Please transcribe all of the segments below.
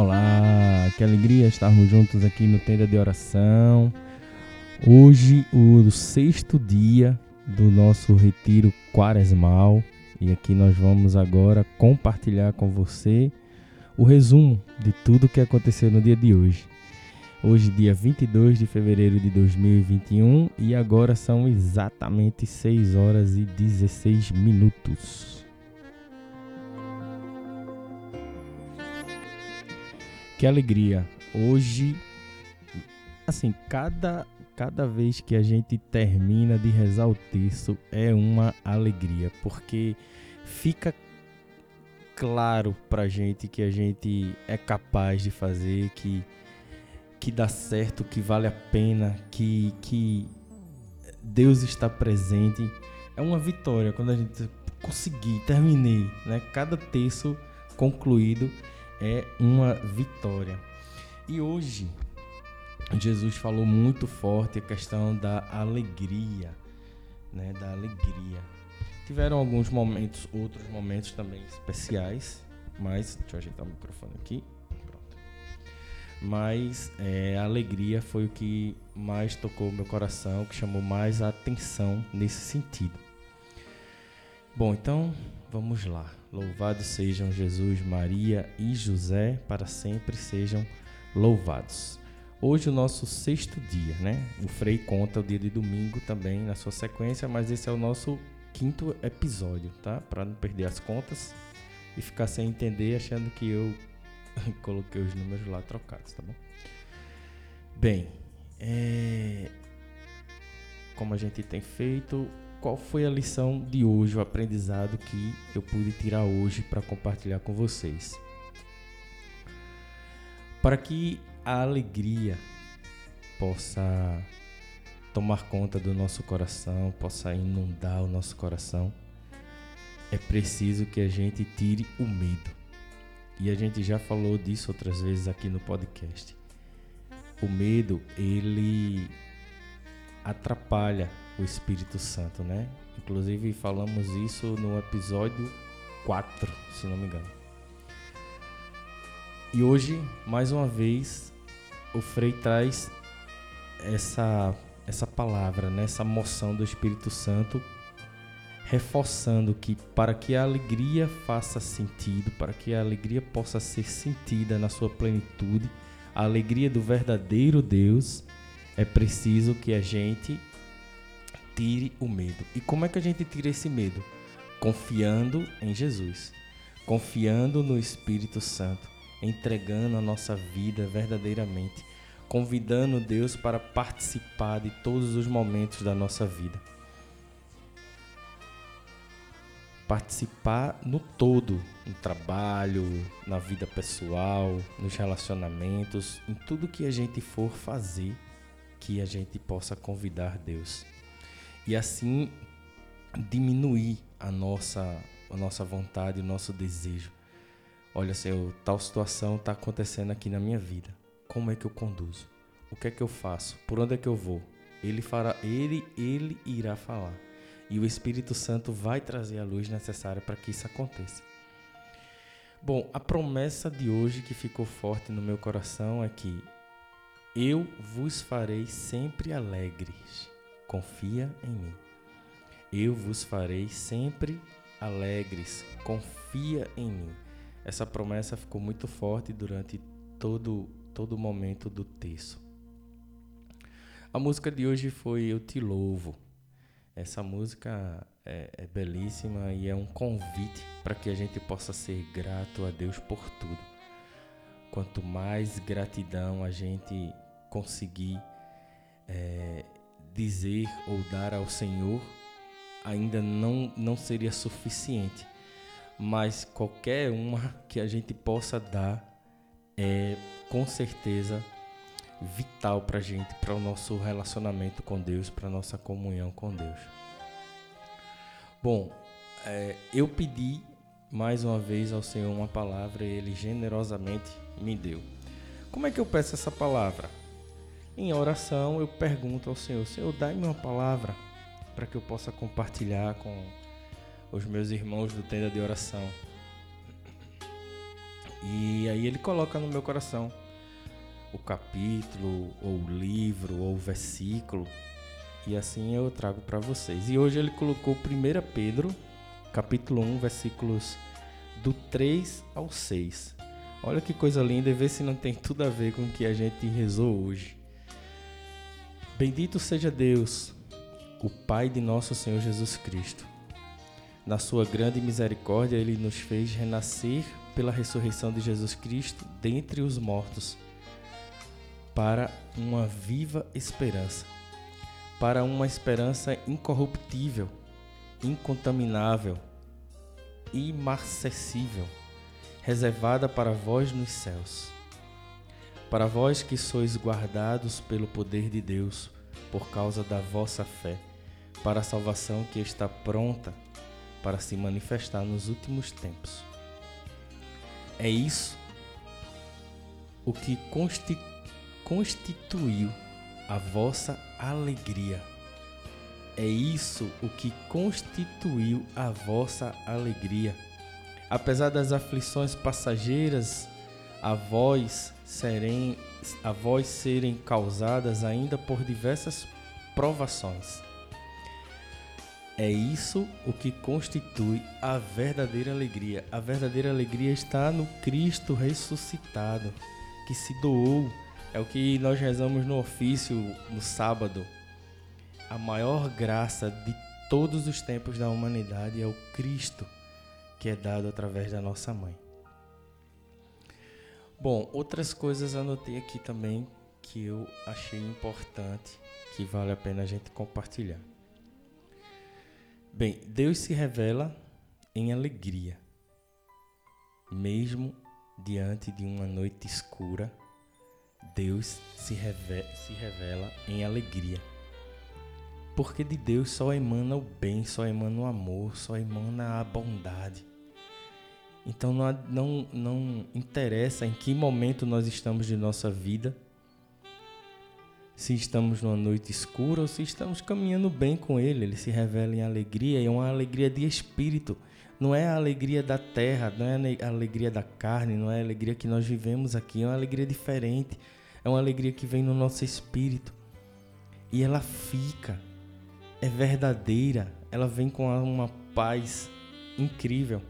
Olá, que alegria estarmos juntos aqui no Tenda de Oração. Hoje, o sexto dia do nosso retiro quaresmal. E aqui nós vamos agora compartilhar com você o resumo de tudo que aconteceu no dia de hoje. Hoje, dia 22 de fevereiro de 2021, e agora são exatamente 6 horas e 16 minutos. Que alegria! Hoje, assim, cada, cada vez que a gente termina de rezar o texto é uma alegria, porque fica claro pra gente que a gente é capaz de fazer, que, que dá certo, que vale a pena, que, que Deus está presente. É uma vitória quando a gente conseguir, terminei, né? Cada texto concluído é uma vitória. E hoje, Jesus falou muito forte a questão da alegria, né? Da alegria. Tiveram alguns momentos, outros momentos também especiais, mas deixa eu ajeitar o microfone aqui. Pronto. Mas é, a alegria foi o que mais tocou meu coração, que chamou mais a atenção nesse sentido. Bom, então vamos lá. Louvados sejam Jesus, Maria e José, para sempre sejam louvados. Hoje o nosso sexto dia, né? O Frei conta o dia de domingo também na sua sequência, mas esse é o nosso quinto episódio, tá? Para não perder as contas e ficar sem entender achando que eu coloquei os números lá trocados, tá bom? Bem, é... como a gente tem feito, qual foi a lição de hoje, o aprendizado que eu pude tirar hoje para compartilhar com vocês. Para que a alegria possa tomar conta do nosso coração, possa inundar o nosso coração, é preciso que a gente tire o medo. E a gente já falou disso outras vezes aqui no podcast. O medo, ele atrapalha o Espírito Santo, né? Inclusive falamos isso no episódio 4, se não me engano. E hoje, mais uma vez, o Frei traz essa essa palavra, né? essa moção do Espírito Santo, reforçando que para que a alegria faça sentido, para que a alegria possa ser sentida na sua plenitude, a alegria do verdadeiro Deus, é preciso que a gente tire o medo. E como é que a gente tira esse medo? Confiando em Jesus, confiando no Espírito Santo, entregando a nossa vida verdadeiramente, convidando Deus para participar de todos os momentos da nossa vida. Participar no todo, no trabalho, na vida pessoal, nos relacionamentos, em tudo que a gente for fazer, que a gente possa convidar Deus e assim diminuir a nossa, a nossa vontade, o nosso desejo. Olha, Senhor, tal situação está acontecendo aqui na minha vida. Como é que eu conduzo? O que é que eu faço? Por onde é que eu vou? Ele fará, ele, ele irá falar. E o Espírito Santo vai trazer a luz necessária para que isso aconteça. Bom, a promessa de hoje que ficou forte no meu coração é que eu vos farei sempre alegres confia em mim. Eu vos farei sempre alegres, confia em mim. Essa promessa ficou muito forte durante todo todo momento do texto. A música de hoje foi Eu Te Louvo. Essa música é, é belíssima e é um convite para que a gente possa ser grato a Deus por tudo. Quanto mais gratidão a gente conseguir é, dizer ou dar ao Senhor ainda não, não seria suficiente. Mas qualquer uma que a gente possa dar é com certeza vital para a gente, para o nosso relacionamento com Deus, para a nossa comunhão com Deus. Bom, é, eu pedi mais uma vez ao Senhor uma palavra e Ele generosamente me deu. Como é que eu peço essa palavra? Em oração, eu pergunto ao Senhor: Senhor, dá-me uma palavra para que eu possa compartilhar com os meus irmãos do tenda de oração. E aí ele coloca no meu coração o capítulo, ou o livro, ou o versículo, e assim eu trago para vocês. E hoje ele colocou 1 Pedro, capítulo 1, versículos do 3 ao 6. Olha que coisa linda e vê se não tem tudo a ver com o que a gente rezou hoje. Bendito seja Deus, o Pai de nosso Senhor Jesus Cristo. Na sua grande misericórdia, ele nos fez renascer pela ressurreição de Jesus Cristo dentre os mortos, para uma viva esperança, para uma esperança incorruptível, incontaminável, imarcessível, reservada para vós nos céus. Para vós que sois guardados pelo poder de Deus, por causa da vossa fé, para a salvação que está pronta para se manifestar nos últimos tempos. É isso o que constituiu a vossa alegria. É isso o que constituiu a vossa alegria. Apesar das aflições passageiras, a vós serem, a serem causadas ainda por diversas provações é isso o que constitui a verdadeira alegria. A verdadeira alegria está no Cristo ressuscitado, que se doou. É o que nós rezamos no ofício no sábado. A maior graça de todos os tempos da humanidade é o Cristo que é dado através da nossa mãe. Bom, outras coisas anotei aqui também que eu achei importante, que vale a pena a gente compartilhar. Bem, Deus se revela em alegria, mesmo diante de uma noite escura. Deus se revela, se revela em alegria. Porque de Deus só emana o bem, só emana o amor, só emana a bondade. Então não, não, não interessa em que momento nós estamos de nossa vida se estamos numa noite escura ou se estamos caminhando bem com Ele. Ele se revela em alegria e é uma alegria de espírito. Não é a alegria da terra, não é a alegria da carne, não é a alegria que nós vivemos aqui. É uma alegria diferente. É uma alegria que vem no nosso espírito. E ela fica, é verdadeira. Ela vem com uma paz incrível.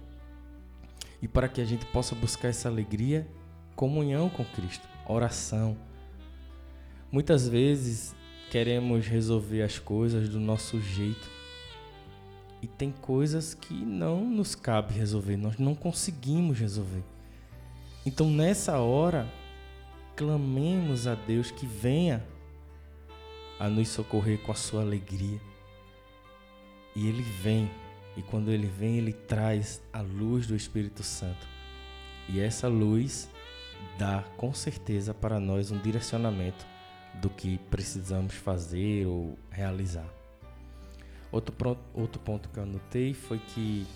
E para que a gente possa buscar essa alegria, comunhão com Cristo, oração Muitas vezes queremos resolver as coisas do nosso jeito. E tem coisas que não nos cabe resolver, nós não conseguimos resolver. Então nessa hora, clamemos a Deus que venha a nos socorrer com a sua alegria. E ele vem, e quando ele vem, ele traz a luz do Espírito Santo. E essa luz dá com certeza para nós um direcionamento do que precisamos fazer ou realizar. Outro, outro ponto que eu anotei foi que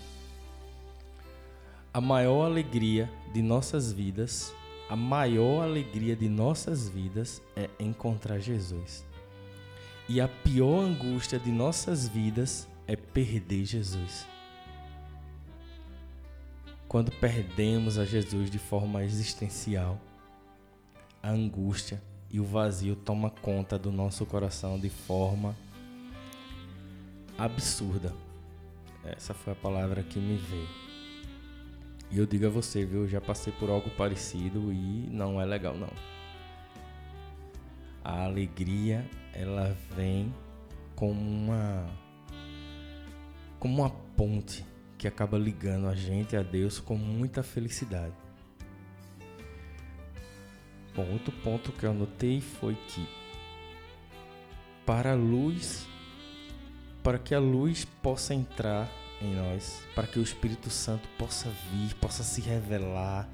a maior alegria de nossas vidas, a maior alegria de nossas vidas é encontrar Jesus. E a pior angústia de nossas vidas é perder Jesus. Quando perdemos a Jesus de forma existencial, a angústia e o vazio toma conta do nosso coração de forma absurda. Essa foi a palavra que me veio. E eu digo a você, viu, eu já passei por algo parecido e não é legal não. A alegria, ela vem como uma como uma ponte que acaba ligando a gente a Deus com muita felicidade. Bom, outro ponto que eu anotei foi que para a luz, para que a luz possa entrar em nós, para que o Espírito Santo possa vir, possa se revelar,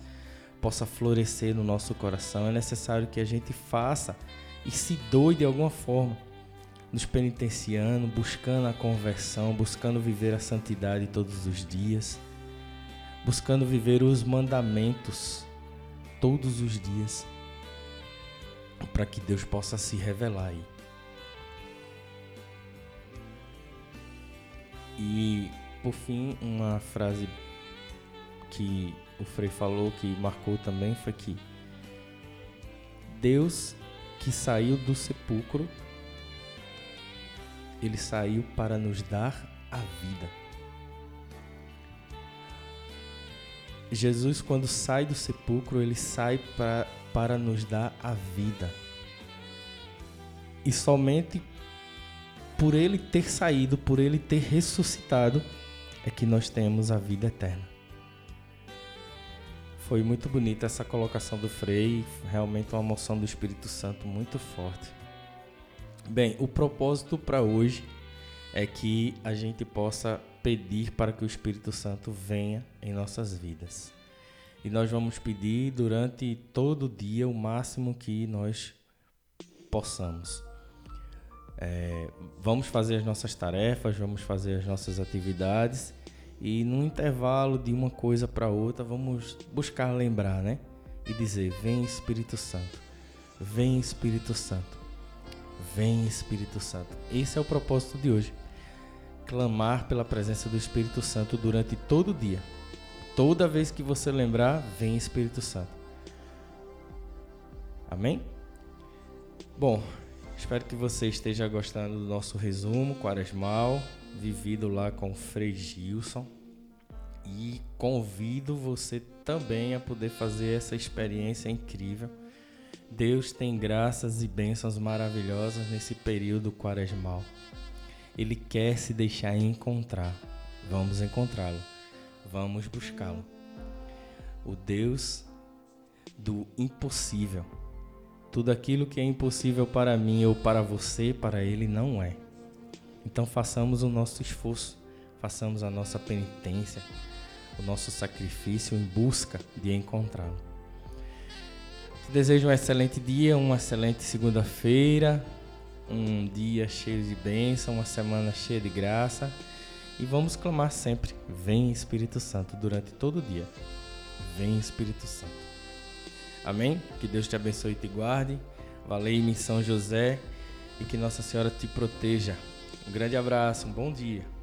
possa florescer no nosso coração, é necessário que a gente faça e se doe de alguma forma, nos penitenciando, buscando a conversão, buscando viver a santidade todos os dias, buscando viver os mandamentos todos os dias para que Deus possa se revelar aí. E por fim, uma frase que o Frei falou que marcou também foi que Deus que saiu do sepulcro, ele saiu para nos dar a vida. Jesus, quando sai do sepulcro, ele sai pra, para nos dar a vida. E somente por ele ter saído, por ele ter ressuscitado, é que nós temos a vida eterna. Foi muito bonita essa colocação do Frei, realmente uma moção do Espírito Santo muito forte. Bem, o propósito para hoje é que a gente possa pedir para que o Espírito Santo venha em nossas vidas. E nós vamos pedir durante todo o dia o máximo que nós possamos. É, vamos fazer as nossas tarefas, vamos fazer as nossas atividades e no intervalo de uma coisa para outra, vamos buscar lembrar, né? E dizer: Vem Espírito Santo, vem Espírito Santo, vem Espírito Santo. Esse é o propósito de hoje. Clamar pela presença do Espírito Santo durante todo o dia. Toda vez que você lembrar, vem Espírito Santo. Amém? Bom, espero que você esteja gostando do nosso resumo quaresmal vivido lá com o Frei Gilson. E convido você também a poder fazer essa experiência incrível. Deus tem graças e bênçãos maravilhosas nesse período quaresmal. Ele quer se deixar encontrar. Vamos encontrá-lo. Vamos buscá-lo. O Deus do impossível. Tudo aquilo que é impossível para mim ou para você, para ele não é. Então façamos o nosso esforço, façamos a nossa penitência, o nosso sacrifício em busca de encontrá-lo. Te desejo um excelente dia, uma excelente segunda-feira, um dia cheio de bênção, uma semana cheia de graça. E vamos clamar sempre: Vem Espírito Santo durante todo o dia. Vem Espírito Santo. Amém? Que Deus te abençoe e te guarde. Valei-me José e que Nossa Senhora te proteja. Um grande abraço, um bom dia.